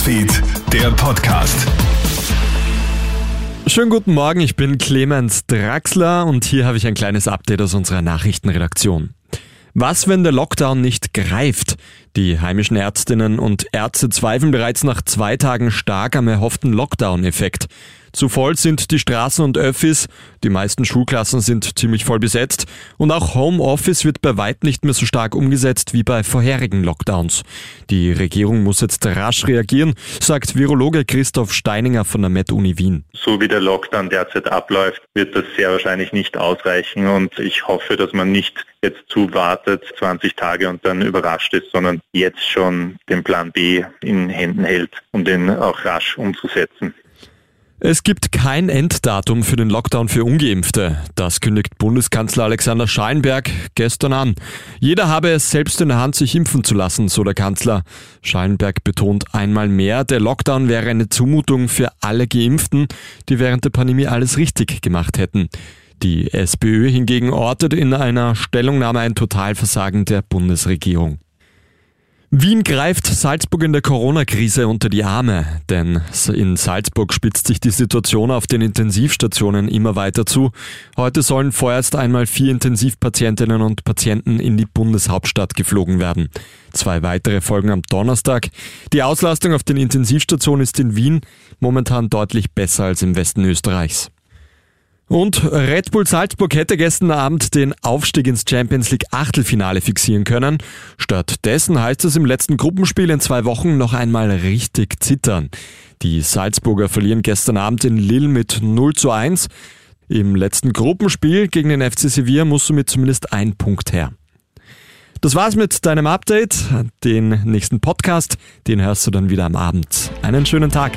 Newsfeed, der Podcast. Schönen guten Morgen, ich bin Clemens Draxler und hier habe ich ein kleines Update aus unserer Nachrichtenredaktion. Was, wenn der Lockdown nicht greift? Die heimischen Ärztinnen und Ärzte zweifeln bereits nach zwei Tagen stark am erhofften Lockdown-Effekt. Zu voll sind die Straßen und Öffis, die meisten Schulklassen sind ziemlich voll besetzt und auch Homeoffice wird bei weit nicht mehr so stark umgesetzt wie bei vorherigen Lockdowns. Die Regierung muss jetzt rasch reagieren, sagt Virologe Christoph Steininger von der Med-Uni Wien. So wie der Lockdown derzeit abläuft, wird das sehr wahrscheinlich nicht ausreichen und ich hoffe, dass man nicht jetzt zuwartet 20 Tage und dann überrascht ist, sondern jetzt schon den Plan B in Händen hält, um den auch rasch umzusetzen. Es gibt kein Enddatum für den Lockdown für ungeimpfte. Das kündigt Bundeskanzler Alexander Schallenberg gestern an. Jeder habe es selbst in der Hand, sich impfen zu lassen, so der Kanzler. Schallenberg betont einmal mehr, der Lockdown wäre eine Zumutung für alle Geimpften, die während der Pandemie alles richtig gemacht hätten. Die SPÖ hingegen ortet in einer Stellungnahme ein Totalversagen der Bundesregierung. Wien greift Salzburg in der Corona-Krise unter die Arme, denn in Salzburg spitzt sich die Situation auf den Intensivstationen immer weiter zu. Heute sollen vorerst einmal vier Intensivpatientinnen und Patienten in die Bundeshauptstadt geflogen werden. Zwei weitere folgen am Donnerstag. Die Auslastung auf den Intensivstationen ist in Wien momentan deutlich besser als im Westen Österreichs. Und Red Bull Salzburg hätte gestern Abend den Aufstieg ins Champions League Achtelfinale fixieren können. Stattdessen heißt es im letzten Gruppenspiel in zwei Wochen noch einmal richtig zittern. Die Salzburger verlieren gestern Abend in Lille mit 0 zu 1. Im letzten Gruppenspiel gegen den FC Sevilla muss somit zumindest ein Punkt her. Das war's mit deinem Update. Den nächsten Podcast, den hörst du dann wieder am Abend. Einen schönen Tag.